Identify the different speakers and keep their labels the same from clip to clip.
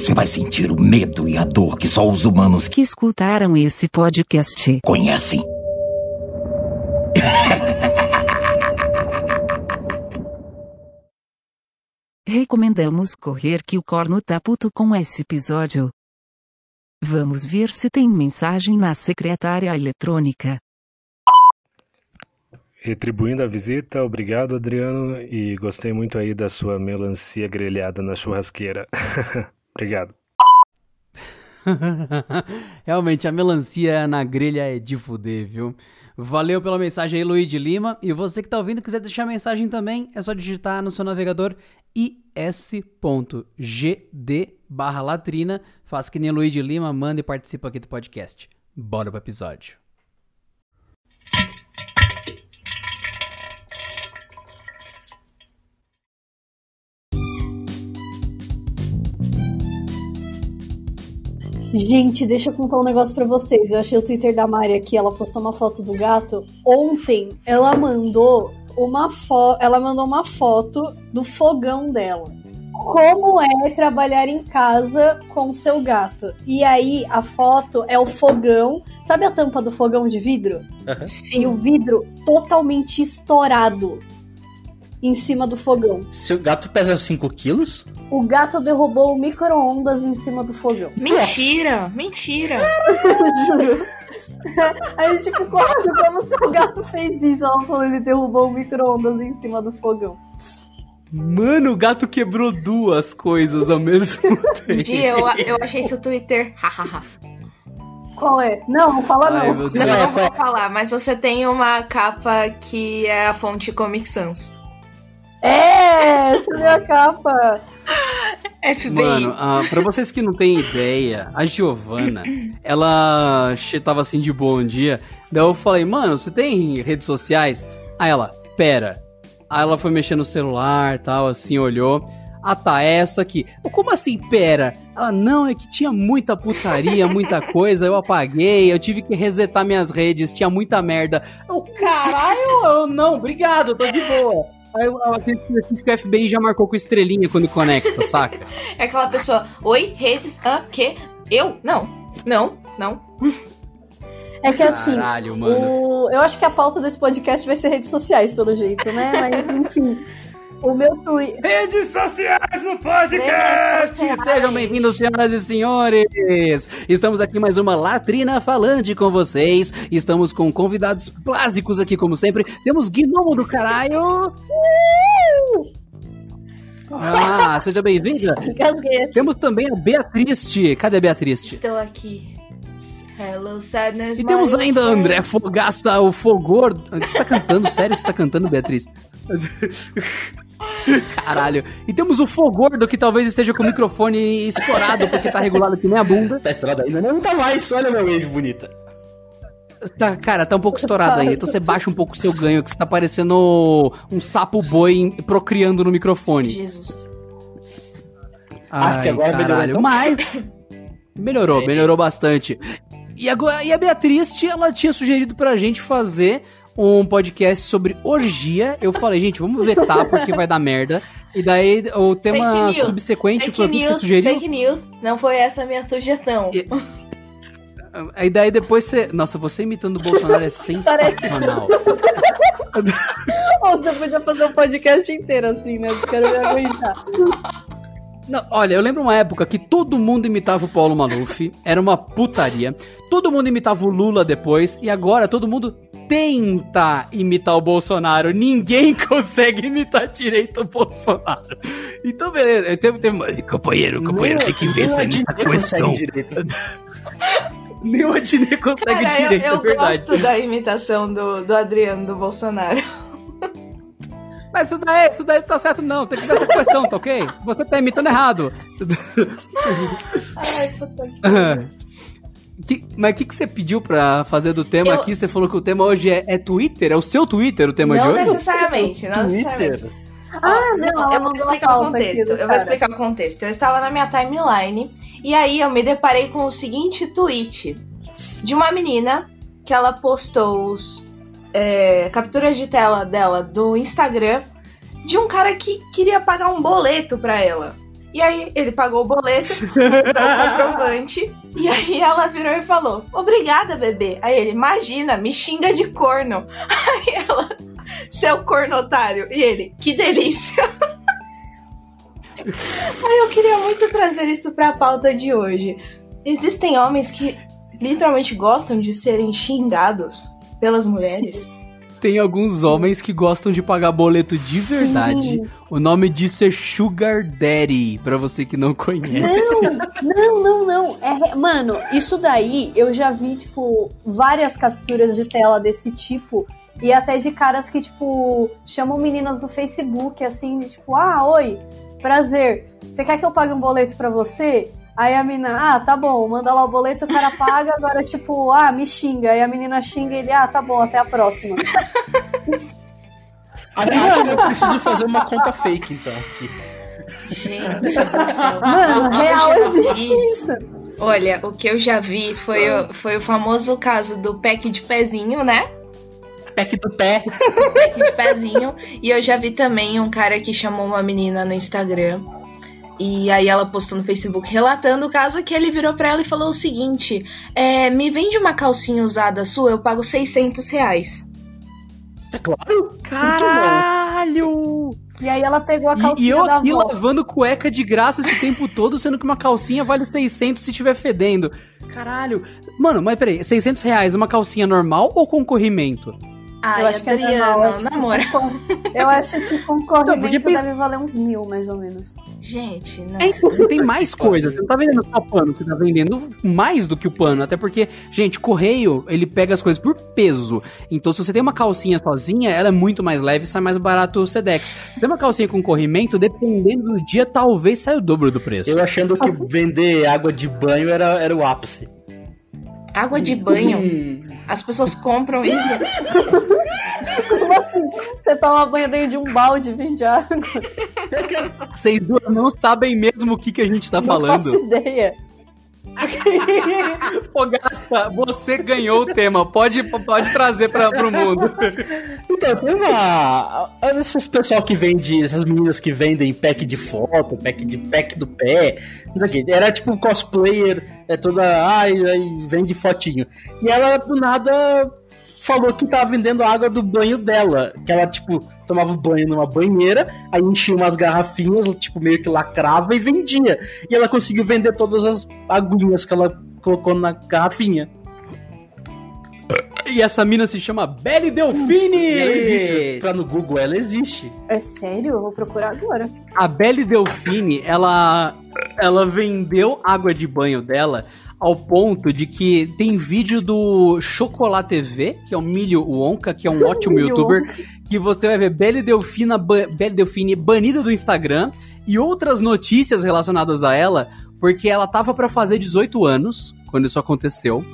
Speaker 1: você vai sentir o medo e a dor que só os humanos
Speaker 2: que escutaram esse podcast
Speaker 1: conhecem.
Speaker 2: Recomendamos correr que o corno tá puto com esse episódio. Vamos ver se tem mensagem na secretária eletrônica.
Speaker 3: Retribuindo a visita, obrigado Adriano e gostei muito aí da sua melancia grelhada na churrasqueira. obrigado.
Speaker 4: Realmente, a melancia na grelha é de fuder, viu? Valeu pela mensagem aí, Luiz Lima. E você que tá ouvindo, quiser deixar mensagem também, é só digitar no seu navegador is.gd barra latrina. Faça que nem Luiz Lima, manda e participa aqui do podcast. Bora pro episódio.
Speaker 5: Gente, deixa eu contar um negócio pra vocês. Eu achei o Twitter da Mari aqui, ela postou uma foto do gato. Ontem ela mandou uma foto, ela mandou uma foto do fogão dela. Como é trabalhar em casa com seu gato? E aí a foto é o fogão, sabe a tampa do fogão de vidro?
Speaker 6: Aham.
Speaker 5: E o vidro totalmente estourado em cima do fogão.
Speaker 6: Seu gato pesa 5 quilos?
Speaker 5: O gato derrubou o micro-ondas em cima do fogão.
Speaker 7: Mentira, mentira.
Speaker 5: Juro. A gente ficou olhando como seu gato fez isso. Ela falou ele derrubou o micro-ondas em cima do fogão.
Speaker 4: Mano, o gato quebrou duas coisas ao mesmo tempo.
Speaker 7: Gi, eu, eu achei seu Twitter. hahaha.
Speaker 5: Qual é? Não, não fala
Speaker 4: Ai,
Speaker 5: não.
Speaker 7: não, não vou falar, mas você tem uma capa que é a fonte Comic Sans.
Speaker 5: É, essa é a minha capa.
Speaker 7: FBI.
Speaker 4: Mano, ah, pra vocês que não têm ideia, a Giovana, ela tava assim de bom dia. Daí eu falei, mano, você tem redes sociais? Aí ela, pera. Aí ela foi mexer no celular tal, assim, olhou. Ah tá, é essa aqui. Como assim, pera? Ela, não, é que tinha muita putaria, muita coisa, eu apaguei, eu tive que resetar minhas redes, tinha muita merda. Eu, caralho, eu, não, obrigado, eu tô de boa. Aí acredito que o FBI já marcou com estrelinha quando conecta, saca?
Speaker 7: É aquela pessoa, oi, redes, ah, que? Eu? Não, não, não.
Speaker 5: É que assim,
Speaker 4: Caralho, mano.
Speaker 5: o... eu acho que a pauta desse podcast vai ser redes sociais, pelo jeito, né? Mas enfim. O meu Twitter.
Speaker 4: Redes sociais no podcast!
Speaker 7: sociais.
Speaker 4: Sejam bem-vindos, senhoras e senhores! Estamos aqui mais uma latrina falante com vocês. Estamos com convidados clássicos aqui, como sempre. Temos Gnomo do caralho! Ah, seja bem-vinda!
Speaker 5: Gasguei.
Speaker 4: Temos também a Beatriz. Cadê a Beatriz?
Speaker 7: Estou aqui. Hello, sadness.
Speaker 4: E temos ainda
Speaker 7: friend.
Speaker 4: André Fogaça, o Fogor. Você tá cantando? Sério? Você tá cantando, Beatriz? Caralho. E temos o Fogordo, que talvez esteja com o microfone estourado, porque tá regulado que nem a bunda.
Speaker 6: Tá estourado ainda? Não tá mais. Olha meu wave bonita.
Speaker 4: Tá, cara, tá um pouco estourado ainda. Então você baixa um pouco o seu ganho, que você tá parecendo um sapo boi procriando no microfone.
Speaker 7: Jesus.
Speaker 6: Acho que agora melhorou,
Speaker 4: caralho.
Speaker 6: então.
Speaker 4: Mas. Melhorou, melhorou bastante. E, agora, e a Beatriz, ela tinha sugerido pra gente fazer um podcast sobre orgia. Eu falei, gente, vamos vetar porque vai dar merda. E daí o tema
Speaker 7: Fake news.
Speaker 4: subsequente
Speaker 7: Fake
Speaker 4: foi o que você
Speaker 7: news,
Speaker 4: sugeriu.
Speaker 7: fake news. Não foi essa a minha sugestão.
Speaker 4: E- Aí daí depois você. Nossa, você imitando o Bolsonaro é sensacional.
Speaker 5: Ou você podia fazer um podcast inteiro assim, né? Eu quero me aguentar.
Speaker 4: Não, olha, eu lembro uma época que todo mundo imitava o Paulo Maluf, era uma putaria. Todo mundo imitava o Lula depois, e agora todo mundo tenta imitar o Bolsonaro. Ninguém consegue imitar direito o Bolsonaro. Então, beleza. Teve, teve, companheiro, companheiro, tem que ver essa
Speaker 6: Ninguém
Speaker 4: questão.
Speaker 6: consegue direito.
Speaker 4: Nem o Adnet consegue
Speaker 7: Cara, eu,
Speaker 4: direito,
Speaker 7: eu
Speaker 4: é verdade.
Speaker 7: gosto da imitação do, do Adriano do Bolsonaro.
Speaker 4: Mas isso daí, isso daí tá certo não, tem que ver essa questão, tá ok? Você tá imitando errado.
Speaker 7: Ai, puta que...
Speaker 4: Mas o que, que você pediu pra fazer do tema
Speaker 7: Eu-
Speaker 4: aqui? Você falou que o tema hoje é, é Twitter? É o seu Twitter o tema de
Speaker 7: Não
Speaker 4: hoje?
Speaker 7: necessariamente, não necessariamente.
Speaker 5: Ah, não,
Speaker 7: eu vou explicar o contexto. Eu vou explicar o contexto. Eu estava na minha timeline e aí eu me deparei com o seguinte tweet de uma menina que ela postou os é, capturas de tela dela do Instagram de um cara que queria pagar um boleto pra ela. E aí ele pagou o boleto, o comprovante. E aí ela virou e falou: Obrigada, bebê. Aí ele, imagina, me xinga de corno. Aí ela, seu corno otário. E ele, que delícia. Aí eu queria muito trazer isso pra pauta de hoje. Existem homens que literalmente gostam de serem xingados pelas mulheres.
Speaker 4: Tem alguns homens que gostam de pagar boleto de verdade.
Speaker 5: Sim.
Speaker 4: O nome disso é Sugar Daddy, pra você que não conhece.
Speaker 5: Não, não, não, não. É mano, isso daí eu já vi, tipo, várias capturas de tela desse tipo. E até de caras que, tipo, chamam meninas no Facebook, assim, de, tipo, ah, oi, prazer. Você quer que eu pague um boleto pra você? Aí a menina, ah, tá bom, manda lá o boleto, o cara paga, agora, tipo, ah, me xinga. Aí a menina xinga ele, ah, tá bom, até a próxima.
Speaker 6: Que eu preciso fazer uma conta fake, então, aqui.
Speaker 7: Gente do céu.
Speaker 5: Mano, real existe isso.
Speaker 7: Olha, o que eu já vi foi, o, foi o famoso caso do pack de pezinho, né?
Speaker 6: Pack do pé.
Speaker 7: Pack de pezinho. E eu já vi também um cara que chamou uma menina no Instagram. E aí ela postou no Facebook relatando o caso que ele virou pra ela e falou o seguinte: é, me vende uma calcinha usada sua, eu pago 600 reais.
Speaker 6: É claro.
Speaker 4: Caralho!
Speaker 5: E aí ela pegou a
Speaker 4: E,
Speaker 5: calcinha
Speaker 4: e eu
Speaker 5: da
Speaker 4: aqui
Speaker 5: avó.
Speaker 4: lavando cueca de graça esse tempo todo, sendo que uma calcinha vale 600 se tiver fedendo. Caralho. Mano, mas peraí, 600 reais uma calcinha normal ou com corrimento?
Speaker 7: Ai,
Speaker 5: Eu acho que é
Speaker 7: Adriano,
Speaker 5: normal,
Speaker 7: na moral.
Speaker 5: Eu acho que com corrimento
Speaker 4: porque
Speaker 5: deve valer uns mil, mais ou menos.
Speaker 7: Gente, não.
Speaker 4: É, então, tem mais coisas. Você não tá vendendo só pano, você tá vendendo mais do que o pano. Até porque, gente, correio, ele pega as coisas por peso. Então, se você tem uma calcinha sozinha, ela é muito mais leve e sai mais barato o Sedex. Se tem uma calcinha com corrimento, dependendo do dia, talvez saia o dobro do preço.
Speaker 6: Eu achando que vender água de banho era, era o ápice.
Speaker 7: Água de banho.
Speaker 6: Hum,
Speaker 7: As pessoas compram isso.
Speaker 5: Como assim? Você toma banho dentro de um balde, vende água.
Speaker 4: Vocês duas não sabem mesmo o que, que a gente tá
Speaker 5: Não
Speaker 4: falando.
Speaker 5: faço ideia.
Speaker 4: Fogaça, você ganhou o tema. Pode, pode trazer pra, pro mundo.
Speaker 6: Então, tem uma. Esses pessoal que vende. Essas meninas que vendem pack de foto, pack de pack do pé. O. Era tipo um cosplayer, é toda. Ai, ai, vende fotinho. E ela, do nada, falou que tava vendendo água do banho dela. Que ela, tipo, tomava banho numa banheira, aí enchia umas garrafinhas, tipo, meio que lacrava e vendia. E ela conseguiu vender todas as aguinhas que ela colocou na garrafinha.
Speaker 4: E essa mina se chama Belle
Speaker 6: E ela existe.
Speaker 4: Delfine.
Speaker 6: Pra no Google, ela existe.
Speaker 5: É sério? Eu vou procurar agora.
Speaker 4: A Belle Delfine, ela, ela vendeu água de banho dela ao ponto de que tem vídeo do Chocolate TV, que é o Milho Wonka, que é um ótimo youtuber, que você vai ver Belle Delfina, ba Belle Delfine banida do Instagram e outras notícias relacionadas a ela, porque ela tava pra fazer 18 anos quando isso aconteceu.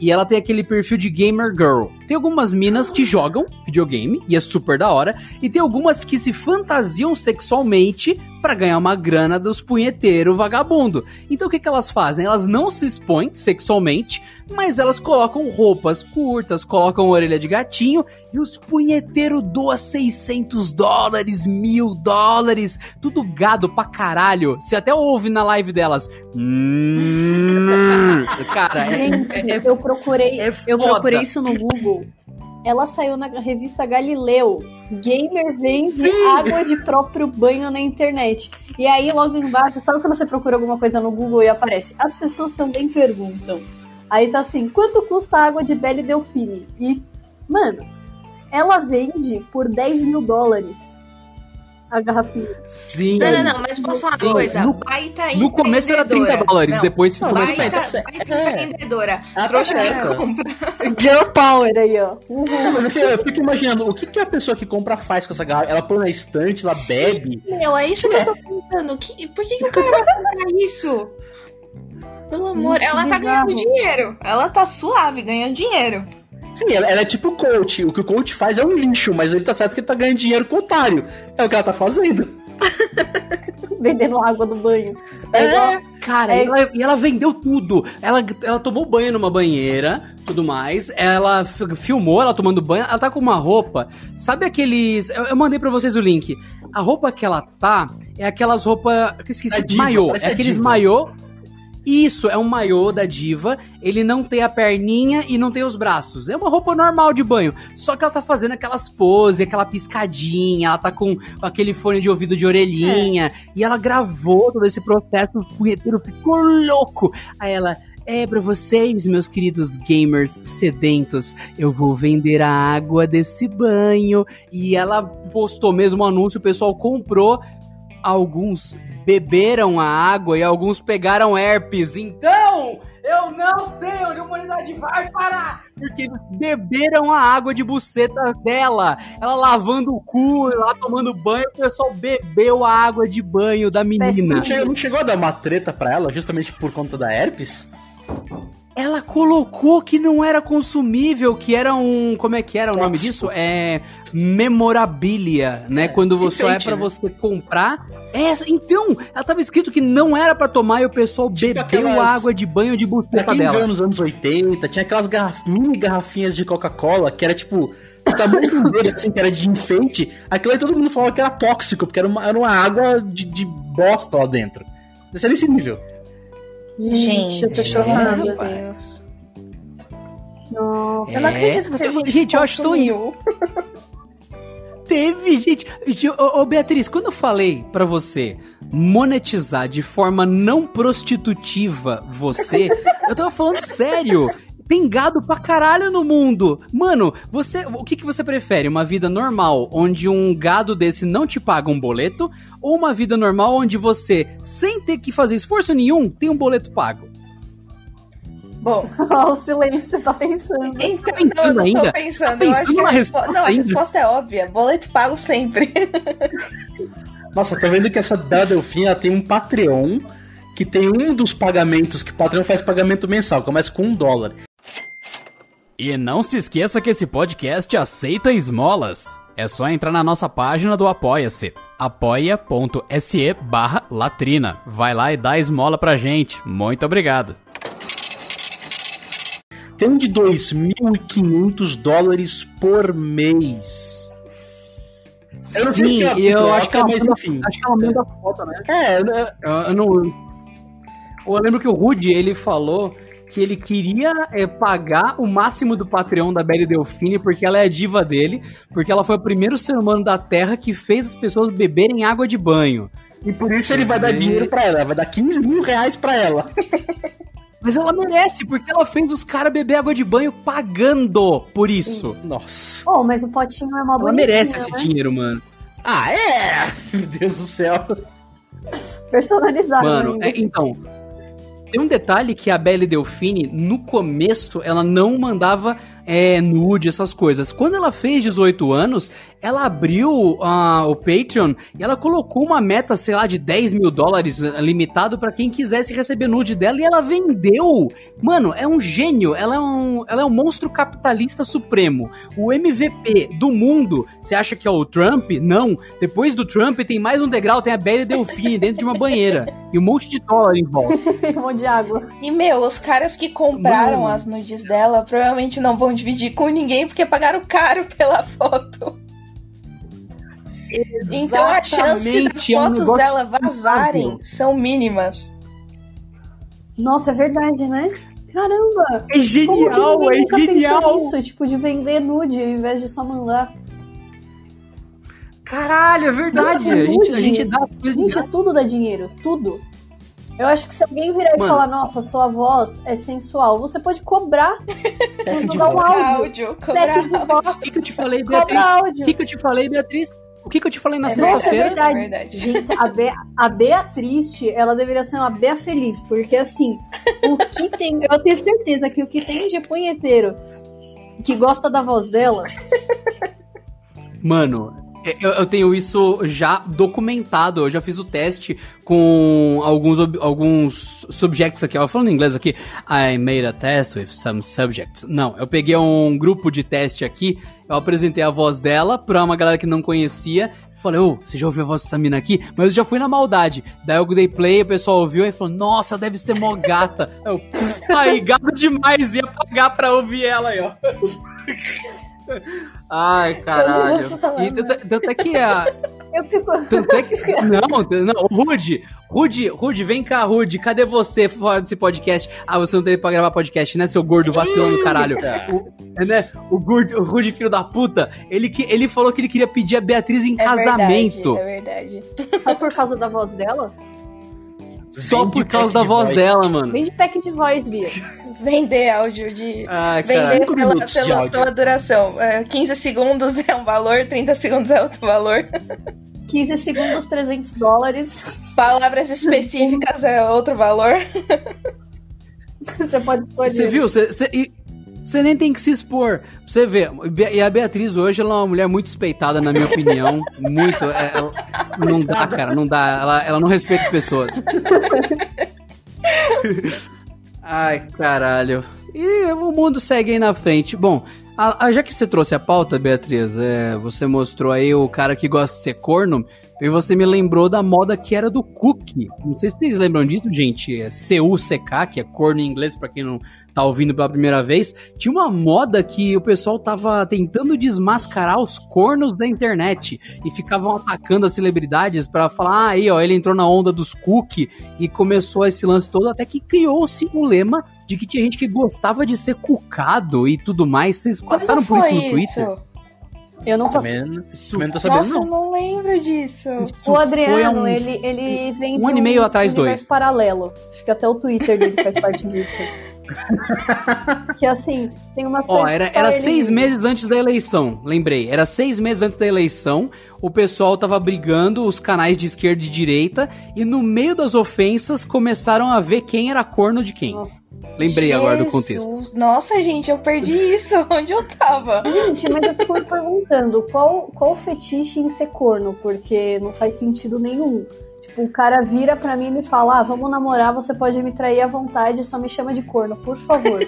Speaker 4: E ela tem aquele perfil de gamer girl. Tem algumas minas que jogam videogame, e é super da hora, e tem algumas que se fantasiam sexualmente pra ganhar uma grana dos punheteiros vagabundo. Então o que, que elas fazem? Elas não se expõem sexualmente, mas elas colocam roupas curtas, colocam orelha de gatinho, e os punheteiros doam 600 dólares, mil dólares, tudo gado pra caralho. Você até ouve na live delas. Hum, cara, é-
Speaker 5: Gente,
Speaker 4: é-
Speaker 5: eu procurei.
Speaker 4: é
Speaker 5: eu procurei isso no Google. Ela saiu na revista Galileu. Gamer vende
Speaker 4: Sim!
Speaker 5: água de próprio banho na internet. E aí, logo embaixo, sabe quando você procura alguma coisa no Google e aparece? As pessoas também perguntam. Aí tá assim, quanto custa a água de Belle Delfine? E, mano, ela vende por 10 mil dólares a garrafinha.
Speaker 4: Sim.
Speaker 7: Não, não, não, mas posso
Speaker 4: Sim,
Speaker 7: uma coisa?
Speaker 4: no-
Speaker 7: baita
Speaker 4: No começo era 30
Speaker 7: empreendedora.
Speaker 4: dólares,
Speaker 7: Não,
Speaker 4: depois ficou mais
Speaker 6: mas
Speaker 7: Baita,
Speaker 6: é-
Speaker 7: baita
Speaker 6: é.
Speaker 7: empreendedora.
Speaker 6: Ah,
Speaker 7: Trouxa
Speaker 6: tá
Speaker 7: que compra.
Speaker 5: Girl Power aí, ó. Uhum.
Speaker 6: Eu fico imaginando, o que, que a pessoa que compra faz com essa garrafa? Ela põe na estante, ela
Speaker 7: Sim.
Speaker 6: bebe.
Speaker 7: Meu, é isso que eu tô pensando. Que, por que, que o cara vai comprar isso? Pelo amor,
Speaker 5: Gente, que
Speaker 7: ela tá
Speaker 5: bizarro.
Speaker 7: ganhando dinheiro. Ela tá suave, ganhando dinheiro.
Speaker 6: Sim, ela, ela é tipo coach. O que o coach faz é um lixo, mas ele tá certo que ele tá ganhando dinheiro com o otário. É o que ela tá fazendo.
Speaker 5: Vendendo água do banho. É
Speaker 6: É.
Speaker 4: cara,
Speaker 5: É.
Speaker 4: e ela, e ela vendeu tudo. Ela, ela tomou banho numa banheira, tudo mais. Ela filmou ela tomando banho. Ela tá com uma roupa. Sabe aqueles. Eu, eu mandei pra vocês o link. A roupa que ela tá é aquelas roupas. Que eu esqueci.
Speaker 6: Diva,
Speaker 4: maiô. É
Speaker 6: a
Speaker 4: aqueles
Speaker 6: diva.
Speaker 4: maiô. Isso, é um maiô da diva. Ele não tem a perninha e não tem os braços. É uma roupa normal de banho. Só que ela tá fazendo aquelas poses, aquela piscadinha. Ela tá com aquele fone de ouvido de orelhinha. E ela gravou todo esse processo. O punheteiro ficou louco. Aí ela. É, pra vocês, meus queridos gamers sedentos, eu vou vender a água desse banho. E ela postou mesmo o anúncio, o pessoal comprou. Alguns beberam a água e alguns pegaram herpes. Então, eu não sei onde a humanidade vai parar. Porque beberam a água de buceta dela. Ela lavando o cu, lá tomando banho, o pessoal bebeu a água de banho da menina.
Speaker 6: Não chegou, não chegou a dar uma treta pra ela, justamente por conta da herpes?
Speaker 4: Ela colocou que não era consumível, que era um. Como é que era o nome disso? É. Memorabilia, né? Quando você só é pra
Speaker 6: né?
Speaker 4: você comprar. É, então, ela tava escrito que não era pra tomar e o pessoal
Speaker 6: Tipo
Speaker 4: bebeu
Speaker 6: aquelas-
Speaker 4: água de banho de buceta dela.
Speaker 6: veio nos anos 80, tinha aquelas garraf- mini garrafinhas de Coca-Cola que era tipo. Tamanho dedo, assim, que era de enfeite. Aquilo aí todo mundo falava que era tóxico, porque era uma, era uma água de, de bosta lá dentro. Nesse nível.
Speaker 5: Gente, eu tô
Speaker 7: é,
Speaker 5: chorando.
Speaker 7: meu Deus.
Speaker 5: Nossa.
Speaker 7: Eu não
Speaker 4: É,
Speaker 7: acredito que
Speaker 4: você-
Speaker 7: teve
Speaker 4: gente, eu
Speaker 7: consumiu.
Speaker 4: Teve, gente. Gente, Ô, ô, Beatriz, quando eu falei pra você monetizar de forma não prostitutiva você, eu tava falando sério. Tem gado pra caralho no mundo. Mano, você, o que, que você prefere? Uma vida normal, onde um gado desse não te paga um boleto? Ou uma vida normal onde você, sem ter que fazer esforço nenhum, tem um boleto pago?
Speaker 7: Bom,
Speaker 5: o silêncio você tá pensando.
Speaker 7: então,
Speaker 4: pensando
Speaker 7: não, eu não tô
Speaker 4: ainda?
Speaker 7: pensando.
Speaker 4: Tá
Speaker 7: eu acho
Speaker 4: pensando
Speaker 7: que a resposta.
Speaker 4: resposta
Speaker 7: Não, a resposta é óbvia. Boleto pago sempre.
Speaker 6: Nossa, eu tô vendo que essa da Delfim tem um Patreon que tem um dos pagamentos que o Patreon faz pagamento mensal, começa com um dólar.
Speaker 8: E não se esqueça que esse podcast aceita esmolas. É só entrar na nossa página do Apoia-se, apoia.se barra latrina. Vai lá e dá esmola pra gente. Muito obrigado.
Speaker 6: Tem de 2.500 dólares por mês. Eu não sei
Speaker 4: Sim,
Speaker 6: se ela
Speaker 4: e eu acho que ela
Speaker 6: mas
Speaker 4: manda,
Speaker 6: enfim.
Speaker 4: acho que ela manda foto, né?
Speaker 6: É, né?
Speaker 4: Eu, eu não. Eu lembro que o Rudy ele falou que ele queria é, pagar o máximo do Patreon da Belly Delfine porque ela é a diva dele, porque ela foi o primeiro ser humano da Terra que fez as pessoas beberem água de banho.
Speaker 6: E por isso ele vai dar
Speaker 4: ver.
Speaker 6: dinheiro pra ela, vai dar 15 mil reais pra ela.
Speaker 4: Mas ela merece, porque ela fez os caras beber água de banho pagando por isso.
Speaker 6: Nossa.
Speaker 5: Oh, mas o potinho é uma
Speaker 4: Ela merece esse
Speaker 5: né?
Speaker 4: dinheiro, mano.
Speaker 6: Ah, é! Meu Deus do céu.
Speaker 5: Personalizado
Speaker 4: Mano,
Speaker 5: ainda.
Speaker 4: é, então. Tem um detalhe que a Belle Delfine, no começo, ela não mandava é, nude, essas coisas. Quando ela fez 18 anos, ela abriu ah, o Patreon e ela colocou uma meta, sei lá, de 10 mil dólares eh, limitado pra quem quisesse receber nude dela e ela vendeu. Mano, é um gênio. Ela é um, ela é um monstro capitalista supremo. O MVP do mundo, você acha que é o Trump? Não. Depois do Trump tem mais um degrau, tem a Belle Delfine dentro de uma banheira. E um monte de dólar em volta.
Speaker 5: de água.
Speaker 7: E, meu, os caras que compraram
Speaker 4: Mano.
Speaker 7: as nudes dela provavelmente não vão dividir com ninguém porque pagaram caro pela foto. Então a chance das
Speaker 4: Exatamente, é um
Speaker 7: fotos dela vazarem são mínimas.
Speaker 5: Nossa, é verdade, né? Caramba!
Speaker 4: É
Speaker 5: Como que
Speaker 4: genial, é
Speaker 5: nunca
Speaker 4: genial.
Speaker 5: nisso? Tipo, de vender nude ao invés de só mandar.
Speaker 4: Caralho, é verdade. A gente, a gente dá as coisas de
Speaker 5: Gente, tudo dá dinheiro. Tudo. Eu acho que se alguém virar e
Speaker 4: Mano.
Speaker 5: falar, nossa, sua voz é sensual, você pode cobrar.
Speaker 6: Pack de
Speaker 5: Dar um áudio.
Speaker 7: Áudio, cobrar
Speaker 5: Pack de voz,
Speaker 4: O que, que eu te falei, Beatriz? O que, que eu te falei, Beatriz? O que, que eu te falei na
Speaker 5: É, nossa, é
Speaker 4: sexta-feira?
Speaker 5: verdade.
Speaker 7: É verdade.
Speaker 5: Gente, a Bea, a Bea triste, ela deveria ser uma Bea feliz, porque assim, o que tem, eu tenho certeza que o que tem de punheteiro que gosta da voz dela,
Speaker 4: Mano, Eu, eu tenho isso já documentado. Eu já fiz o teste com alguns, alguns subjects aqui. Eu falando em inglês aqui. I made a test with some subjects. Não, eu peguei um grupo de teste aqui. Eu apresentei a voz dela pra uma galera que não conhecia. Falei, ô, você já ouviu a voz dessa mina aqui? Mas eu já fui na maldade. Daí eu dei play, o pessoal ouviu e falou, nossa, deve ser mó gata. Eu, aí, gato demais, ia pagar pra ouvir ela aí, ó. Ai, caralho. E tanto, é que a.
Speaker 5: Eu fico.
Speaker 4: Tanto é que. Não, não, Rude, Rude, Rude, vem cá, Rude, cadê você fora desse podcast? Ah, você não teve pra gravar podcast, né, seu gordo vacilão do caralho? O, é, né, o, gordo, o Rude, filho da puta, ele, que, ele falou que ele queria pedir a Beatriz em
Speaker 7: É
Speaker 4: casamento.
Speaker 7: verdade, é verdade.
Speaker 5: Só por causa da voz dela?
Speaker 4: Só
Speaker 6: Vem
Speaker 4: por causa da voz
Speaker 6: voz.
Speaker 4: dela, mano.
Speaker 5: Vem de pack de voz, Bia.
Speaker 7: Vender áudio de.
Speaker 4: Ai,
Speaker 7: Vender pela, pela,
Speaker 6: áudio.
Speaker 7: pela duração. É, 15 segundos é um valor, 30 segundos é outro valor.
Speaker 5: 15 segundos, 300 dólares.
Speaker 7: Palavras específicas é outro valor.
Speaker 5: Você pode escolher.
Speaker 4: Você viu? Você, você, e- você nem tem que se expor. Você vê, e a Beatriz hoje ela é uma mulher muito respeitada, na minha opinião. Muito. é, ela- não dá, cara, não dá. Ela, ela não respeita as pessoas. Ai, caralho. E o mundo segue aí na frente. Bom, a- a- já que você trouxe a pauta, Beatriz, é, você mostrou aí o cara que gosta de ser corno, e você me lembrou da moda que era do cookie. Não sei se vocês lembram disso, gente. É C-U-C-K, que é corno em inglês, pra quem não tá ouvindo pela primeira vez. Tinha uma moda que o pessoal tava tentando desmascarar os cornos da internet e ficavam atacando as celebridades pra falar, ah, aí, ó, ele entrou na onda dos cookie e começou esse lance todo, até que criou-se um lema de que tinha gente que gostava de ser cucado e tudo mais. Vocês passaram por isso no Twitter?
Speaker 5: Eu não faço.
Speaker 6: Também, não tô sabendo,
Speaker 7: Nossa, eu
Speaker 6: não.
Speaker 7: não lembro disso.
Speaker 4: isso
Speaker 5: O Adriano,
Speaker 4: um-
Speaker 5: ele, ele vem
Speaker 4: um
Speaker 5: de
Speaker 4: ano e meio atrás, dois.
Speaker 5: paralelo. Acho que até o Twitter dele faz parte disso. Que assim, tem umas
Speaker 4: Ó,
Speaker 5: coisas
Speaker 4: era,
Speaker 5: que só
Speaker 4: era
Speaker 5: ele
Speaker 4: seis
Speaker 5: vive.
Speaker 4: meses antes da eleição, lembrei. Era seis meses antes da eleição, o pessoal tava brigando, os canais de esquerda e direita, e no meio das ofensas começaram a ver quem era corno de quem.
Speaker 5: Nossa.
Speaker 4: Lembrei agora do
Speaker 7: Jesus.
Speaker 4: contexto.
Speaker 7: Nossa, gente, eu perdi isso. Onde eu tava?
Speaker 5: Gente, mas eu fico me perguntando qual, qual fetiche em ser corno, porque não faz sentido nenhum. Tipo, o cara vira pra mim e fala: Ah, vamos namorar, você pode me trair à vontade, só me chama de corno, por favor.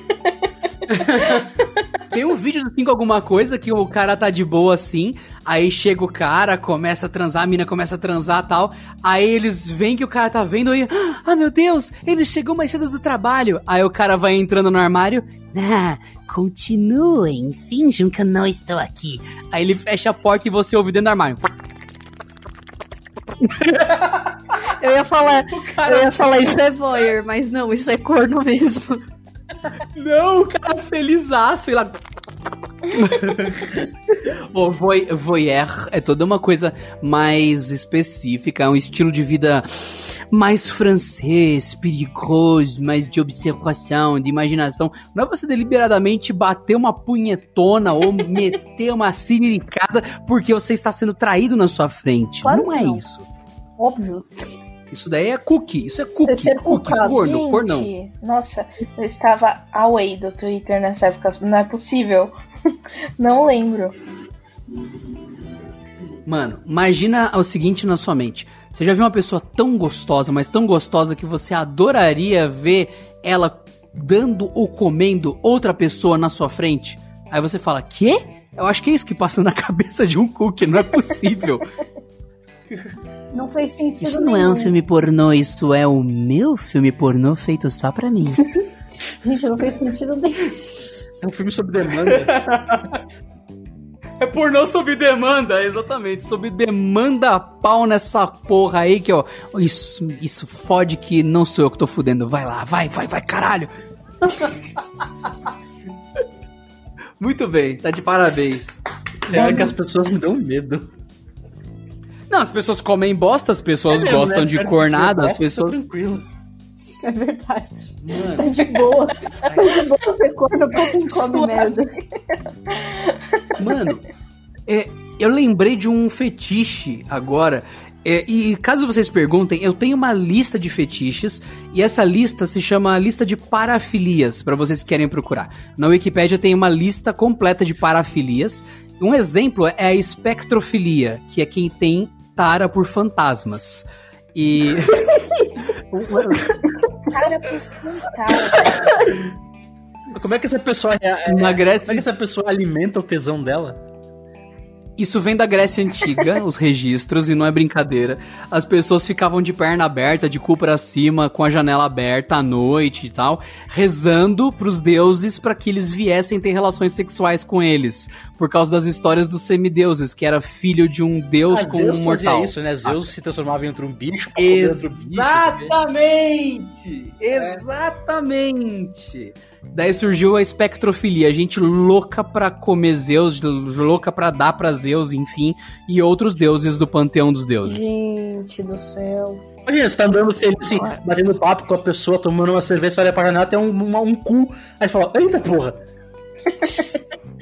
Speaker 4: Tem um vídeo do 5 alguma coisa que o cara tá de boa assim, aí chega o cara, começa a transar, a mina começa a transar tal, aí eles veem que o cara tá vendo aí, ah meu Deus, ele chegou mais cedo do trabalho. Aí o cara vai entrando no armário, ah, continuem, finjam que eu não estou aqui. Aí ele fecha a porta e você ouve dentro do armário.
Speaker 5: Eu ia falar,
Speaker 4: cara-
Speaker 5: eu ia falar, isso é voyeur, mas não, isso é corno mesmo.
Speaker 4: Não, o cara felizaço e lá. o voy, voyeur é toda uma coisa mais específica, é um estilo de vida mais francês, perigoso, mais de observação, de imaginação. Não é você deliberadamente bater uma punhetona ou meter uma ciriricada porque você está sendo traído na sua frente.
Speaker 5: Claro
Speaker 4: não
Speaker 5: que
Speaker 4: é
Speaker 5: não.
Speaker 4: isso.
Speaker 5: Óbvio.
Speaker 4: Isso daí é cookie, isso é
Speaker 5: Você
Speaker 4: cookie,
Speaker 5: ser
Speaker 4: cookie,
Speaker 5: cucado.
Speaker 4: corno, cornão.
Speaker 7: Nossa, eu estava away do Twitter nessa época. Não é possível. Não lembro.
Speaker 4: Mano, imagina o seguinte na sua mente. Você já viu uma pessoa tão gostosa, mas tão gostosa que você adoraria ver ela dando ou comendo outra pessoa na sua frente? Aí você fala, quê? Eu acho que é isso que passa na cabeça de um cookie, não é possível.
Speaker 5: Não faz sentido
Speaker 4: isso não é um filme pornô, isso é o meu filme pornô feito só pra mim.
Speaker 5: Gente, não fez sentido nenhum.
Speaker 6: É um filme sobre demanda.
Speaker 4: É pornô sob demanda, exatamente. Sob demanda pau nessa porra aí que, ó. Isso, isso fode que não sou eu que tô fudendo. Vai lá, vai, vai, vai, caralho. Muito bem, tá de parabéns.
Speaker 6: é que as pessoas me dão medo.
Speaker 4: Não, as pessoas comem bosta, as pessoas
Speaker 6: É mesmo,
Speaker 4: gostam
Speaker 6: né?
Speaker 4: de cornada, as
Speaker 6: tá
Speaker 4: pessoas.
Speaker 6: tranquilo.
Speaker 5: É verdade.
Speaker 4: Mano,
Speaker 5: Tá de boa. Tá de boa ser corno pra quem come merda.
Speaker 4: Mano, é, eu lembrei de um fetiche agora. É, e caso vocês perguntem, eu tenho uma lista de fetiches e essa lista se chama lista de parafilias, para vocês que querem procurar. Na Wikipédia tem uma lista completa de parafilias Um exemplo é a espectrofilia, que é quem tem tara por fantasmas. E.
Speaker 7: Cara, por fantasma.
Speaker 6: Como é que essa pessoa é,
Speaker 4: Na
Speaker 6: é-
Speaker 4: Grécia-
Speaker 6: Como é que essa pessoa alimenta o tesão dela?
Speaker 4: Isso vem da Grécia Antiga, os registros, e não é brincadeira. As pessoas ficavam de perna aberta, de cu pra cima, com a janela aberta à noite e tal, rezando pros deuses para que eles viessem ter relações sexuais com eles. Por causa das histórias dos semideuses, que era filho de um deus
Speaker 6: Ah,
Speaker 4: com
Speaker 6: Zeus
Speaker 4: um
Speaker 6: fazia
Speaker 4: mortal.
Speaker 6: isso, né? Zeus se transformava em outro bicho. outro bicho, né?
Speaker 4: Exatamente! Exatamente! Daí surgiu a espectrofilia, gente louca pra comer Zeus, louca pra dar pra Zeus, enfim, e outros deuses do panteão dos deuses.
Speaker 5: Gente do céu.
Speaker 6: Imagina, você tá andando feliz, assim, batendo papo com a pessoa, tomando uma cerveja, você olha pra janela, tem um, uma- um cu. Aí você fala, eita porra!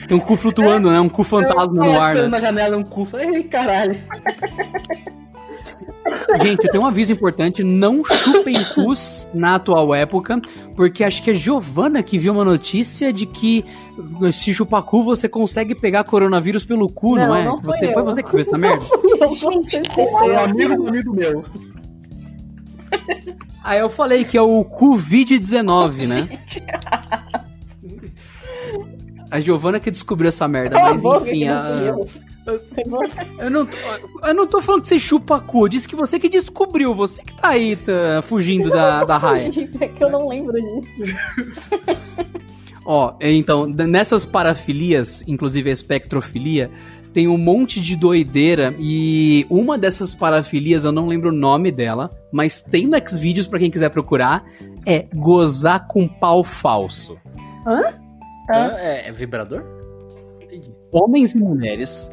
Speaker 4: Tem um cu flutuando, né? Um cu fantasma no ar, né?
Speaker 6: na janela um cu. Falei, ei, caralho.
Speaker 4: Gente, tenho um aviso importante: não chupem cus na atual época, porque acho que é Giovana que viu uma notícia de que se chupar cu você consegue pegar coronavírus pelo cu, não,
Speaker 5: Não,
Speaker 4: é?
Speaker 5: não fui
Speaker 4: você,
Speaker 5: eu.
Speaker 4: foi você que viu essa merda?
Speaker 7: Gente,
Speaker 6: É um amigo do amigo meu.
Speaker 4: Aí eu falei que é o Covid-19, né? A Giovana que descobriu essa merda, mas enfim, a-
Speaker 5: eu.
Speaker 4: Não, tô, eu não tô falando que você chupa cu, eu disse que você que descobriu, você que tá aí tá, fugindo da, da raia.
Speaker 5: Gente, É que eu não lembro disso.
Speaker 4: Ó, então, nessas parafilias, inclusive a espectrofilia, tem um monte de doideira e uma dessas parafilias, eu não lembro o nome dela, mas tem no Xvideos pra quem quiser procurar, é gozar com pau falso.
Speaker 6: É, é vibrador? Entendi.
Speaker 4: Homens e mulheres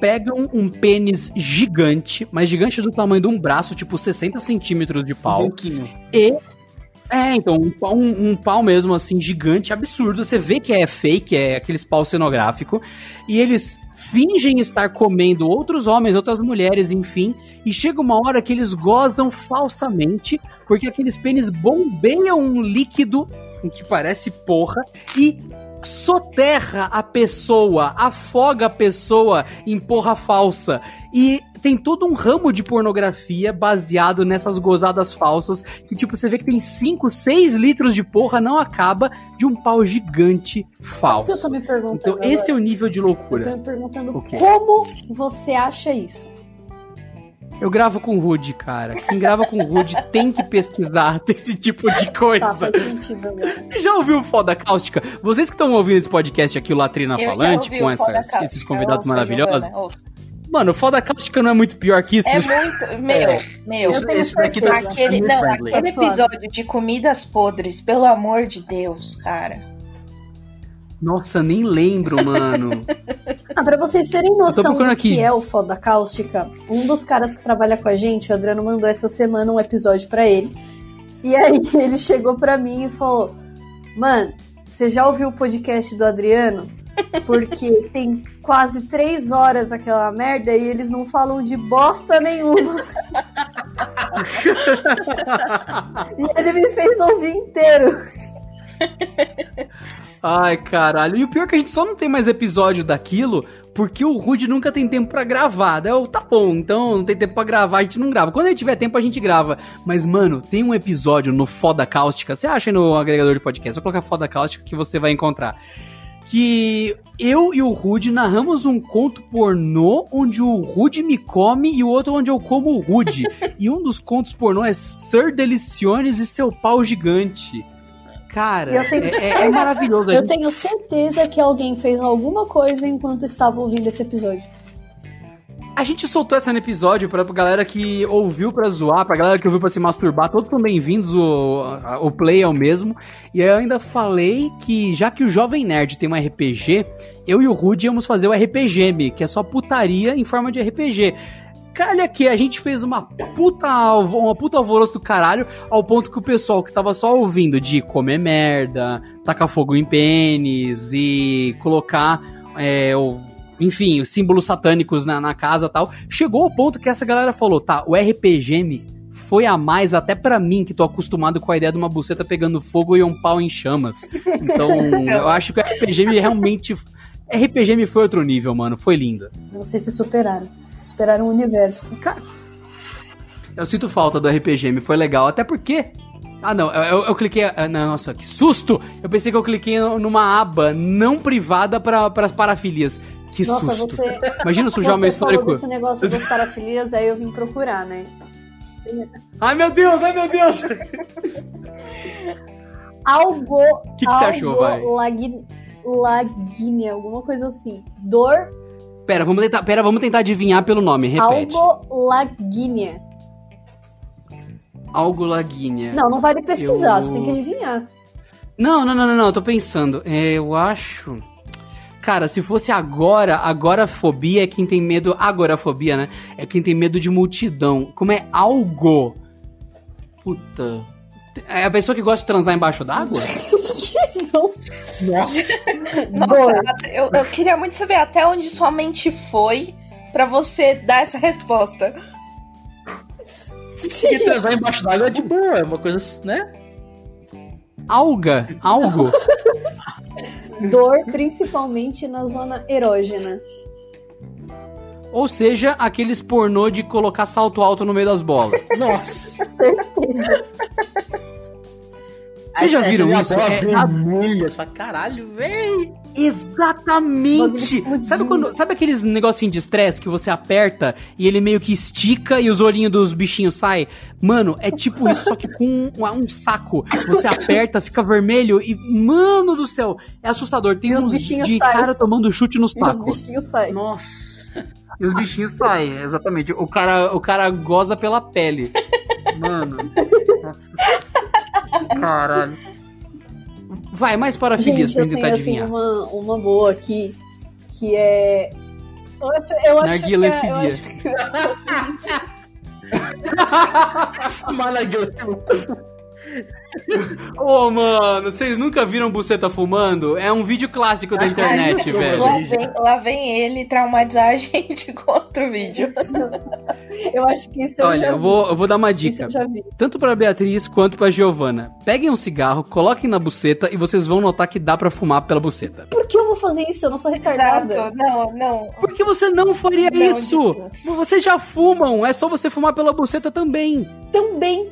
Speaker 4: pegam um pênis gigante, mas gigante do tamanho de um braço, tipo 60 centímetros de
Speaker 6: Um
Speaker 4: pau,
Speaker 6: pouquinho.
Speaker 4: e. É, então, um pau, um, um pau mesmo, assim, gigante, absurdo. Você vê que é fake, é aqueles pau cenográfico. E eles fingem estar comendo outros homens, outras mulheres, enfim. E chega uma hora que eles gozam falsamente, porque aqueles pênis bombeiam um líquido que parece porra e soterra a pessoa, afoga a pessoa em porra falsa. E tem todo um ramo de pornografia baseado nessas gozadas falsas, que tipo, você vê que tem 5, 6 litros de porra, não acaba, de um pau gigante
Speaker 5: O que eu
Speaker 4: falso.
Speaker 5: tô me perguntando?
Speaker 4: Então esse é o nível de
Speaker 5: Eu tô
Speaker 4: loucura.
Speaker 5: me perguntando como você acha isso?
Speaker 4: Eu gravo com Rude, cara. Quem grava com Rude tem que pesquisar desse tipo de
Speaker 5: Tá,
Speaker 4: coisa.
Speaker 5: faz sentido agora.
Speaker 4: Já ouviu o Foda Cáustica? Vocês que estão ouvindo esse podcast aqui, o Latrina
Speaker 7: Eu
Speaker 4: Falante, com
Speaker 7: o
Speaker 4: essas-
Speaker 7: Cáustica,
Speaker 4: esses convidados maravilhosos.
Speaker 7: Giovana, ouça.
Speaker 4: Mano, o Foda Cáustica não é muito pior que isso.
Speaker 7: É muito. Meu, meu.
Speaker 5: Eu tenho
Speaker 6: Esse daqui tá.
Speaker 7: Aquele, não,
Speaker 6: friendly.
Speaker 7: aquele
Speaker 5: Tá
Speaker 7: episódio de comidas podres, pelo amor de Deus, cara.
Speaker 4: Nossa, nem lembro, mano.
Speaker 5: Ah, pra vocês terem noção do
Speaker 4: aqui.
Speaker 5: que é o Foda Cáustica, um dos caras que trabalha com a gente, o Adriano, mandou essa semana um episódio pra ele. E aí ele chegou pra mim e falou: Mano, você já ouviu o podcast do Adriano? Porque tem quase três horas aquela merda e eles não falam de bosta nenhuma. e ele me fez ouvir inteiro.
Speaker 4: Ai, caralho. E o pior é que a gente só não tem mais episódio daquilo porque o Rude nunca tem tempo pra gravar. Daí eu, tá bom, então não tem tempo pra gravar, a gente não grava. Quando gente tiver tempo, a gente grava. Mas, mano, tem um episódio no Foda Cáustica. Você acha aí no agregador de podcast? Só colocar Foda Cáustica que você vai encontrar. Que eu e o Rude narramos um conto pornô onde o Rude me come e o outro onde eu como o Rude. e um dos contos pornô é Sir Deliciones e seu pau gigante. Cara,
Speaker 5: Eu tenho-
Speaker 4: é, é- é maravilhoso.
Speaker 5: Eu tenho certeza que alguém fez alguma coisa enquanto estava ouvindo esse episódio.
Speaker 4: A gente soltou essa no episódio pra galera que ouviu pra zoar, pra galera que ouviu pra se masturbar, todos são bem-vindos, o, o play é o mesmo. E aí eu ainda falei que, já que o Jovem Nerd tem um RPG, eu e o Rude íamos fazer o RPGM, que é só putaria em forma de RPG. Calha que a gente fez uma puta, alvo- uma puta alvoroço do caralho, ao ponto que o pessoal que tava só ouvindo de comer merda, tacar fogo em pênis e colocar é, o enfim, os símbolos satânicos na, na casa e tal. Chegou ao ponto que essa galera falou: tá, o RPGM foi a mais até pra mim, que tô acostumado com a ideia de uma buceta pegando fogo e um pau em chamas. Então, eu acho que o RPGM realmente RPGM foi outro nível, mano. Foi lindo.
Speaker 5: Vocês se superaram. Superaram o universo.
Speaker 4: Eu sinto falta do RPGM, foi legal. Até porque. Ah, não, eu, eu, cliquei. ah, Nossa, que susto! Eu pensei que eu cliquei numa aba não privada para as parafilias. Que
Speaker 5: Nossa,
Speaker 4: susto.
Speaker 5: você.
Speaker 4: Imagina sujar o meu
Speaker 5: falou
Speaker 4: histórico.
Speaker 5: desse negócio das parafilias, aí eu vim procurar, né?
Speaker 4: Ai, meu Deus, ai, meu Deus!
Speaker 5: Algo.
Speaker 4: O que, que você achou, vai?
Speaker 5: Lagui, laguinha, alguma coisa assim. Dor
Speaker 4: Pera, vamos tentar, pera, vamos tentar adivinhar pelo nome, repete.
Speaker 5: algolaguinha.
Speaker 4: Algo laguinha.
Speaker 5: Não, não vale pesquisar,
Speaker 4: Eu-
Speaker 5: você tem que adivinhar.
Speaker 4: Não, não, não, não, não, eu tô pensando. É, eu acho. Cara, se fosse agora, agorafobia é quem tem medo. Agorafobia, né? É quem tem medo de multidão. Como é algo? Puta. É a pessoa que gosta de transar embaixo d'água?
Speaker 5: Não.
Speaker 6: Nossa.
Speaker 7: Nossa, eu, eu queria muito saber até onde sua mente foi pra você dar essa resposta.
Speaker 6: Porque transar embaixo d'água é de boa, é uma coisa, né?
Speaker 4: Alga? Algo?
Speaker 5: Dor, principalmente na zona erógena.
Speaker 4: Ou seja, aqueles pornô de colocar salto alto no meio das bolas.
Speaker 6: Nossa.
Speaker 5: Certeza.
Speaker 4: Vocês já viram isso? É
Speaker 6: vermelha, você fala, caralho, véi.
Speaker 4: Exatamente! Sabe, quando, sabe aqueles negocinho de estresse que você aperta e ele meio que estica e os olhinhos dos bichinhos saem? Mano, é tipo isso, só que com um, um saco. Você aperta, fica vermelho e, mano do céu, é assustador. Tem uns
Speaker 5: bichinhos
Speaker 4: de
Speaker 5: saem.
Speaker 4: cara tomando chute no
Speaker 5: E os bichinhos saem.
Speaker 4: Nossa. E os bichinhos saem, exatamente. O cara, o cara goza pela pele. Mano. Nossa. Caralho. Vai, mais parafilias
Speaker 5: Gente,
Speaker 4: pra
Speaker 5: eu
Speaker 4: eu tentar
Speaker 5: tenho, eu tenho
Speaker 4: adivinhar.
Speaker 5: uma, uma boa aqui, que é... Eu acho, eu acho que é, eu acho que.
Speaker 4: Ô, mano, vocês nunca viram buceta fumando? É um vídeo clássico da internet, velho.
Speaker 7: Lá vem, lá vem ele traumatizar a gente com outro vídeo.
Speaker 5: eu acho que isso eu
Speaker 4: Olha,
Speaker 5: já
Speaker 4: eu
Speaker 5: vi.
Speaker 4: vou, eu vou dar uma
Speaker 5: Isso
Speaker 4: dica.
Speaker 5: eu já vi.
Speaker 4: Tanto pra Beatriz quanto pra Giovana. Peguem um cigarro, coloquem na buceta e vocês vão notar que dá pra fumar pela buceta.
Speaker 5: Por que eu vou fazer isso? Eu não sou retardada.
Speaker 7: Exato. Não, não.
Speaker 4: Por que você não faria
Speaker 7: Não,
Speaker 4: isso?
Speaker 7: desculpa.
Speaker 4: Vocês já fumam, é só você fumar pela buceta também.
Speaker 5: Também.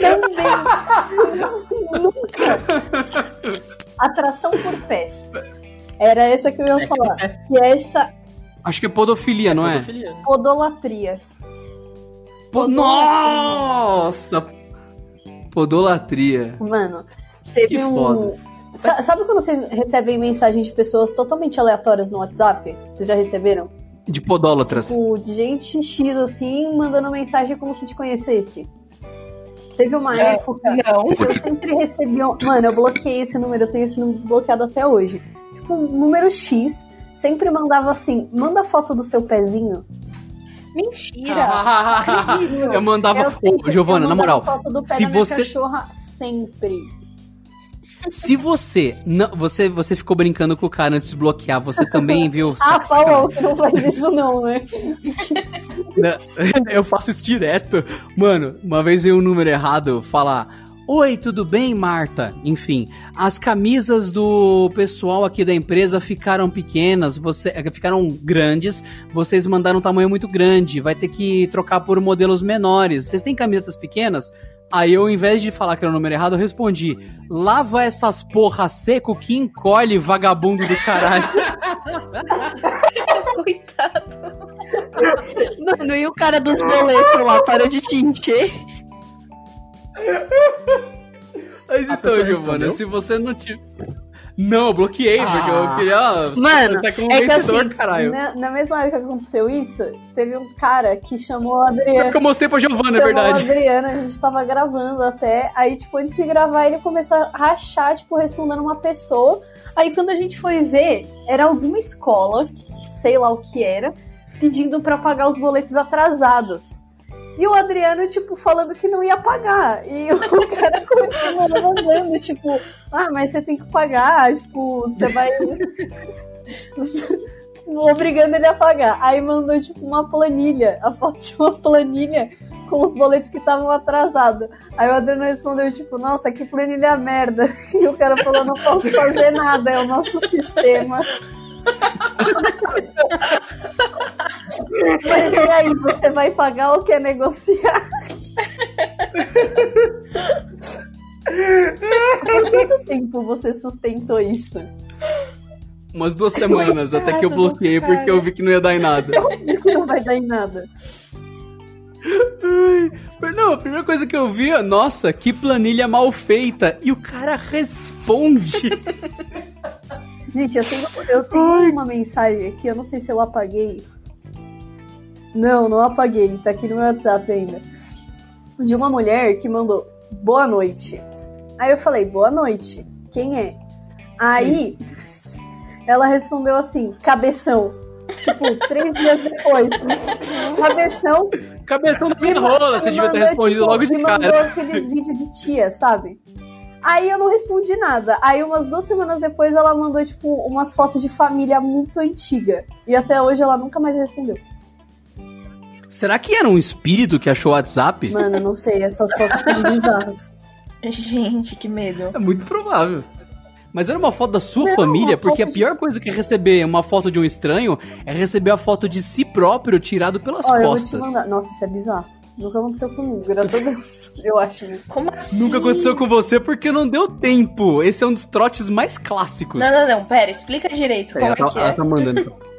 Speaker 5: Também. Nunca. Atração por pés. Era essa que eu ia falar. Que é essa
Speaker 4: Acho que é podofilia, não é?
Speaker 6: Pedofilia.
Speaker 5: podolatria.
Speaker 4: Po- Nossa! Podolatria.
Speaker 5: Mano, teve
Speaker 4: Que
Speaker 5: um.
Speaker 4: foda.
Speaker 5: Sa- Sabe quando vocês recebem mensagem de pessoas totalmente aleatórias no WhatsApp? Vocês já receberam?
Speaker 4: De podólatras.
Speaker 5: Tipo, de gente X assim, mandando mensagem como se te conhecesse. Teve uma
Speaker 7: É,
Speaker 5: época
Speaker 7: Não.
Speaker 5: que eu sempre recebi. um- Mano, eu bloqueei esse número, eu tenho esse número bloqueado até hoje. Tipo, um número X sempre mandava assim: manda foto do seu pezinho.
Speaker 7: Mentira.
Speaker 4: eu mandava.
Speaker 5: Eu sempre-
Speaker 4: Ô, Giovana,
Speaker 5: eu
Speaker 4: na moral,
Speaker 5: foto do pé
Speaker 4: se
Speaker 5: da
Speaker 4: você-
Speaker 5: cachorra sempre.
Speaker 4: se você não, você você ficou brincando com o cara antes de bloquear, você também viu?
Speaker 5: Ah, falou que não faz isso não, né?
Speaker 4: Né? Eu faço isso direto. Mano, uma vez veio um número errado falar. Oi, tudo bem, Marta? Enfim, as camisas do pessoal aqui da empresa ficaram pequenas, você, eh, ficaram grandes, vocês mandaram um tamanho muito grande, vai ter que trocar por modelos menores. Vocês têm camisetas pequenas? Aí eu, ao invés de falar que era o número errado, eu respondi: lava essas porra seco que encolhe, vagabundo do caralho.
Speaker 7: Coitado.
Speaker 5: Mano, e o cara dos boletos lá parou de te encher?
Speaker 4: Mas
Speaker 6: A
Speaker 4: então, Giovana, se você não tiver. Não, eu bloqueei, porque eu
Speaker 6: Ah.
Speaker 4: queria. ó,
Speaker 5: Mano,
Speaker 4: você é
Speaker 5: É que
Speaker 4: vencedor,
Speaker 5: assim,
Speaker 4: caralho.
Speaker 5: na, na mesma época que aconteceu isso, teve um cara que chamou a
Speaker 4: É
Speaker 5: Adriana.
Speaker 4: porque eu mostrei pra Giovana, é
Speaker 5: chamou
Speaker 4: verdade.
Speaker 5: a Adriana, a gente tava gravando até. Aí, tipo, antes de gravar, ele começou a rachar, tipo, respondendo uma pessoa. Aí, quando a gente foi ver, era alguma escola, sei lá o que era, pedindo pra pagar os boletos atrasados. E o Adriano, tipo, falando que não ia pagar. E o cara continuou mandando, tipo, ah, mas você tem que pagar, tipo, você vai. obrigando ele a pagar. Aí mandou, tipo, uma planilha, a foto de uma planilha com os boletos que estavam atrasados. Aí o Adriano respondeu, tipo, nossa, que planilha merda. E o cara falou, não posso fazer nada, é o nosso sistema. Mas e aí, você vai pagar ou quer negociar? Por quanto tempo você sustentou isso?
Speaker 4: Umas duas semanas, até que eu bloqueei porque eu vi que não ia dar em nada.
Speaker 5: Que não vai dar em nada.
Speaker 4: Ai, Não, a primeira coisa que eu vi, é, nossa, que planilha mal feita. E o cara responde.
Speaker 5: Gente, eu tenho, eu tenho uma mensagem aqui, eu não sei se eu apaguei. Não, não apaguei, tá aqui no meu WhatsApp ainda. De uma mulher que mandou boa noite. Aí eu falei, boa noite. Quem é? Aí ela respondeu assim, cabeção. Tipo, três dias depois. Cabeção.
Speaker 4: Cabeção da minha rola, você devia ter
Speaker 5: mandou,
Speaker 4: respondido
Speaker 5: tipo,
Speaker 4: logo de
Speaker 5: me mandou
Speaker 4: cara.
Speaker 5: aqueles vídeos de tia, sabe? Aí eu não respondi nada. Aí umas duas semanas depois ela mandou, tipo, umas fotos de família muito antiga. E até hoje ela nunca mais respondeu.
Speaker 4: Será que era um espírito que achou o WhatsApp?
Speaker 5: Mano, não sei, essas fotos estão bizarras.
Speaker 7: Gente, que medo.
Speaker 4: É muito provável. Mas era uma foto da sua
Speaker 5: Não,
Speaker 4: família, porque a
Speaker 5: foto de-
Speaker 4: pior coisa que é receber uma foto de um estranho é receber a foto de si próprio tirado pelas
Speaker 5: Olha, eu vou te
Speaker 4: costas.
Speaker 5: mandar. Nossa, isso é bizarro. Nunca aconteceu comigo, graças a Deus. Eu acho, né?
Speaker 7: Como assim?
Speaker 4: Nunca aconteceu com você porque não deu tempo. Esse é um dos trotes mais clássicos.
Speaker 7: Não, não, não, pera, explica direito como
Speaker 4: ela,
Speaker 7: é que
Speaker 4: tá, ela
Speaker 7: é.
Speaker 4: tá mandando.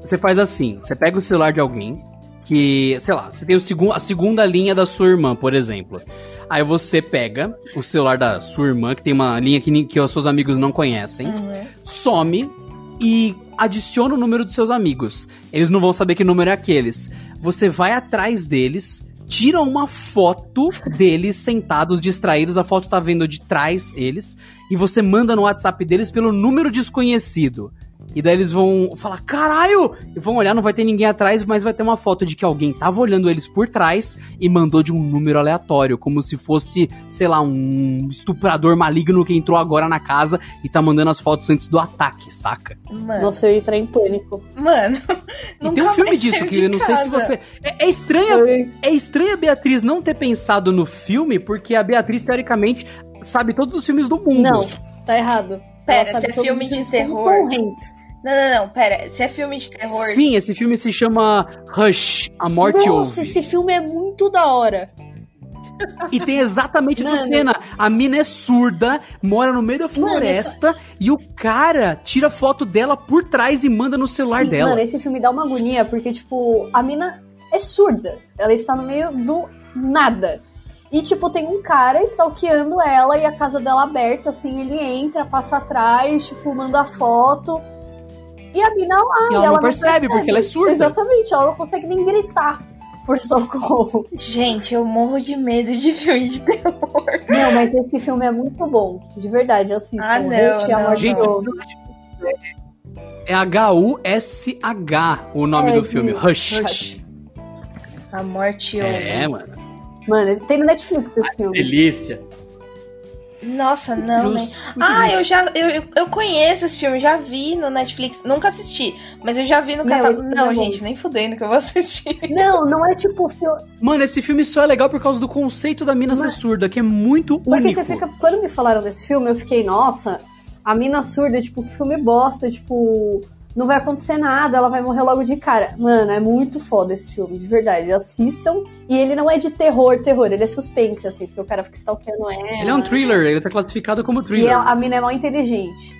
Speaker 4: Você faz assim: você pega o celular de alguém que, sei lá, você tem o segun, a segunda linha da sua irmã, por exemplo. Aí você pega o celular da sua irmã, que tem uma linha que, que os seus amigos não conhecem,
Speaker 7: Uhum.
Speaker 4: some e adiciona o número dos seus amigos. Eles não vão saber que número é aqueles. Você vai atrás deles, tira uma foto deles sentados, distraídos, a foto tá vendo de trás eles, e você manda no WhatsApp deles pelo número desconhecido. E daí eles vão falar, caralho! E vão olhar, não vai ter ninguém atrás, mas vai ter uma foto de que alguém tava olhando eles por trás e mandou de um número aleatório, como se fosse, sei lá, um estuprador maligno que entrou agora na casa e tá mandando as fotos antes do ataque, saca?
Speaker 7: Mano,
Speaker 5: Nossa, eu ia entrar em pânico.
Speaker 7: mano.
Speaker 4: E tem um filme disso, que eu não sei se
Speaker 7: casa.
Speaker 4: você. É, é
Speaker 5: Eu ia-
Speaker 4: É estranho a Beatriz não ter pensado no filme, porque a Beatriz, teoricamente, sabe todos os filmes do mundo.
Speaker 5: Não, tá errado.
Speaker 7: Pera,
Speaker 5: Ela sabe
Speaker 7: se é filme de terror. Não, não, não, pera. Se é filme de terror.
Speaker 4: Sim, esse filme se chama Rush, A Morte
Speaker 5: Nossa,
Speaker 4: Ouve.
Speaker 5: esse filme é muito da hora.
Speaker 4: E tem exatamente essa
Speaker 5: Mano.
Speaker 4: cena. A mina é surda, mora no meio da
Speaker 5: Mano,
Speaker 4: floresta, e o cara tira foto dela por trás e manda no celular
Speaker 5: Sim,
Speaker 4: dela.
Speaker 5: Mano, esse filme dá uma agonia, porque, tipo, a mina é surda. Ela está no meio do nada. E, tipo, tem um cara stalkeando ela e a casa dela aberta, assim, ele entra, passa atrás, tipo, manda a foto. E a mina lá,
Speaker 4: E ela não percebe, porque ela é surda.
Speaker 5: Exatamente, ela não consegue nem gritar por socorro.
Speaker 7: Gente, eu morro de medo de filme de terror.
Speaker 5: Não, mas esse filme é muito bom. De verdade, assistam.
Speaker 7: Ah, não, não,
Speaker 4: Gente,
Speaker 5: Novo.
Speaker 4: É H-U-S-H o nome
Speaker 5: É,
Speaker 4: do filme. Rush.
Speaker 5: Rush.
Speaker 7: A morte
Speaker 4: É,
Speaker 7: ouve.
Speaker 4: mano.
Speaker 5: Mano, tem no Netflix esse filme.
Speaker 4: Delícia.
Speaker 7: Nossa, não, né?
Speaker 4: Justo, muito
Speaker 7: Ah, eu já eu, eu- conheço esse filme, já vi no Netflix. Nunca assisti, mas eu já vi no
Speaker 5: Não,
Speaker 7: catálogo.
Speaker 5: filme
Speaker 7: Não,
Speaker 5: é
Speaker 7: gente, nem fudendo que eu vou assistir.
Speaker 5: Não, não é tipo filme.
Speaker 4: Mano, esse filme só é legal por causa do conceito da mina
Speaker 5: Mas-
Speaker 4: ser surda, que é muito
Speaker 5: Porque
Speaker 4: único.
Speaker 5: você fica. Quando me falaram desse filme, eu fiquei, nossa, a mina surda, tipo, que filme bosta, tipo, não vai acontecer nada, ela vai morrer logo de cara. Mano, é muito foda esse filme, de verdade. Assistam. E ele não é de terror, terror, ele é suspense, assim, porque o cara fica stalkeando ela.
Speaker 4: Ele é um thriller, ele tá classificado como
Speaker 5: E
Speaker 4: thriller.
Speaker 5: a, a mina é mal inteligente.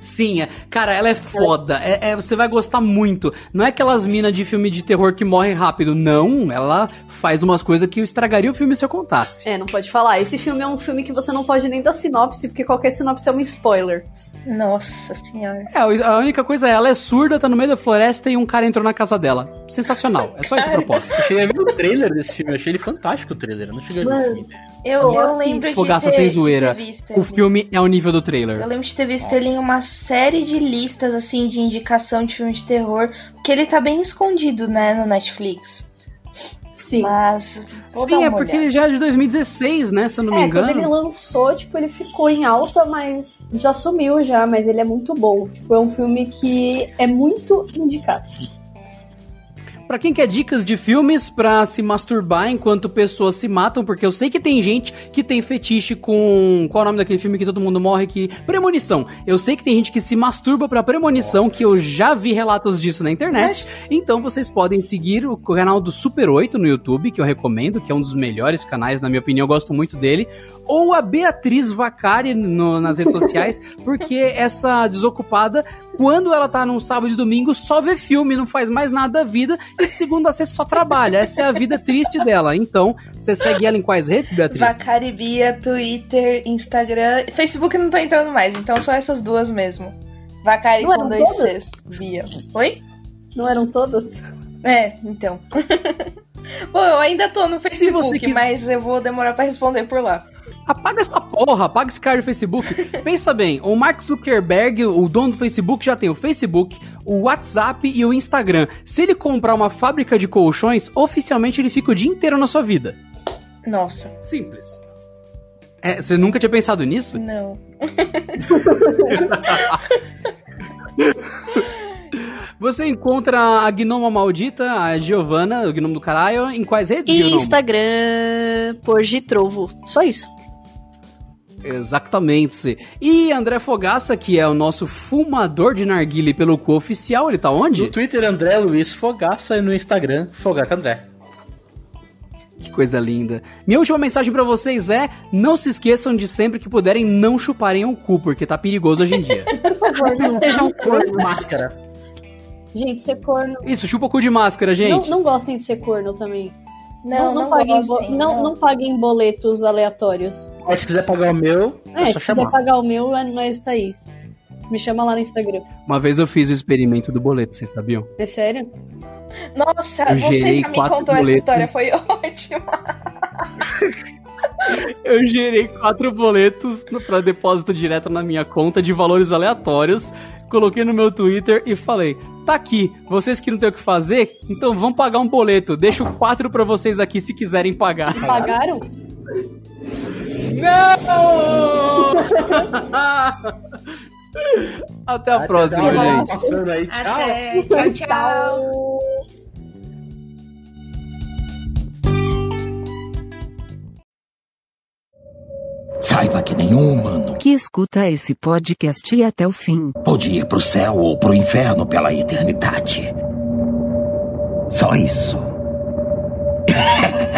Speaker 4: Sim, é. cara, ela é foda. É, é- você vai gostar muito. Não é aquelas minas de filme de terror que morrem rápido. Não, ela faz umas coisas que estragaria o filme se eu contasse.
Speaker 5: É, não pode falar. Esse filme é um filme que você não pode nem dar sinopse, porque qualquer sinopse é um spoiler.
Speaker 7: Nossa senhora.
Speaker 4: É, a única coisa é, ela é surda, tá no meio da floresta e um cara entrou na casa dela. Sensacional. É só esse propósito.
Speaker 6: Eu cheguei a ver o trailer desse filme, eu achei ele fantástico o trailer. Eu não cheguei a ver o filme.
Speaker 7: Eu,
Speaker 5: Eu
Speaker 7: eu lembro de
Speaker 4: Fogaça
Speaker 7: ter,
Speaker 4: sem
Speaker 7: de
Speaker 4: zoeira.
Speaker 7: ter visto
Speaker 4: O
Speaker 7: ele.
Speaker 4: filme é o nível do trailer.
Speaker 7: Eu lembro de ter visto ele em uma série de listas, assim, de indicação de filme de terror. Porque ele tá bem escondido, né, no Netflix.
Speaker 5: Sim.
Speaker 7: Mas.
Speaker 4: Sim, é porque
Speaker 7: olhada.
Speaker 4: ele já é de 2016, né? Se eu não me
Speaker 5: É, quando ele
Speaker 4: engano.
Speaker 5: lançou, tipo, ele ficou em alta, mas já sumiu já, mas ele é muito bom. Tipo, é um filme que é muito indicado.
Speaker 4: Pra quem quer dicas de filmes pra se masturbar enquanto pessoas se matam, porque eu sei que tem gente que tem fetiche com. Qual é o nome daquele filme que todo mundo morre? Que. Premonição. Eu sei que tem gente que se masturba pra premonição, Nossa. que eu já vi relatos disso na internet. Então vocês podem seguir o canal do Super 8 no YouTube, que eu recomendo, que é um dos melhores canais, na minha opinião, eu gosto muito dele. Ou a Beatriz Vacari no, nas redes sociais, porque essa desocupada, quando ela tá num sábado e domingo, só vê filme, não faz mais nada da vida, e de segunda a sexta só trabalha. Essa é a vida triste dela. Então, você segue ela em quais redes, Beatriz?
Speaker 7: Vacari Bia, Twitter, Instagram. Facebook não tô entrando mais, então só essas duas mesmo. Vacari não com dois Cs. Bia. Oi?
Speaker 5: Não eram todas?
Speaker 7: É, então. Bom, eu ainda tô no Facebook, mas eu vou demorar para responder por lá.
Speaker 4: Apaga essa porra, apaga esse cara do Facebook. Pensa bem, o Mark Zuckerberg, o dono do Facebook, já tem o Facebook, o WhatsApp e o Instagram. Se ele comprar uma fábrica de colchões, oficialmente ele fica o dia inteiro na sua vida.
Speaker 7: Nossa.
Speaker 4: Simples. É, você nunca tinha pensado nisso?
Speaker 7: Não.
Speaker 4: Você encontra a Gnoma Maldita, a Giovana, o Gnomo do Caralho, em quais redes?
Speaker 5: Instagram, por Gitrovo. Só isso.
Speaker 4: Exatamente. E André Fogaça, que é o nosso fumador de narguile pelo cu oficial, ele tá onde?
Speaker 6: No Twitter, André Luiz Fogaça e no Instagram, Fogaca André.
Speaker 4: Que coisa linda. Minha última mensagem para vocês é: não se esqueçam de sempre que puderem não chuparem o cu, porque tá perigoso hoje em dia.
Speaker 5: Por favor, não sejam corno.
Speaker 6: Máscara.
Speaker 5: Gente, ser corno.
Speaker 4: Isso, chupa o cu de máscara, gente.
Speaker 5: Não, não gostem de ser corno também.
Speaker 7: Não, não, não,
Speaker 5: não
Speaker 7: paguem,
Speaker 5: gostem, não, não. paguem boletos aleatórios.
Speaker 6: Mas se quiser pagar o meu,
Speaker 5: é, é se chamar. quiser pagar o meu, é, nós tá aí. Me chama lá no Instagram.
Speaker 4: Uma vez eu fiz o experimento do boleto, vocês sabiam?
Speaker 5: É sério?
Speaker 7: Nossa, eu você já me contou boletos. essa história, foi ótima.
Speaker 4: Eu gerei quatro boletos para depósito direto na minha conta de valores aleatórios, coloquei no meu Twitter e falei: tá aqui. Vocês que não tem o que fazer, então vão pagar um boleto. Deixo quatro para vocês aqui se quiserem pagar.
Speaker 5: Pagaram?
Speaker 4: Não! Até a Até próxima, gente.
Speaker 7: Aí, tchau. Até. Tchau, tchau.
Speaker 1: Saiba que nenhum humano
Speaker 2: que escuta esse podcast e até o fim
Speaker 1: pode ir pro céu ou pro inferno pela eternidade. Só isso.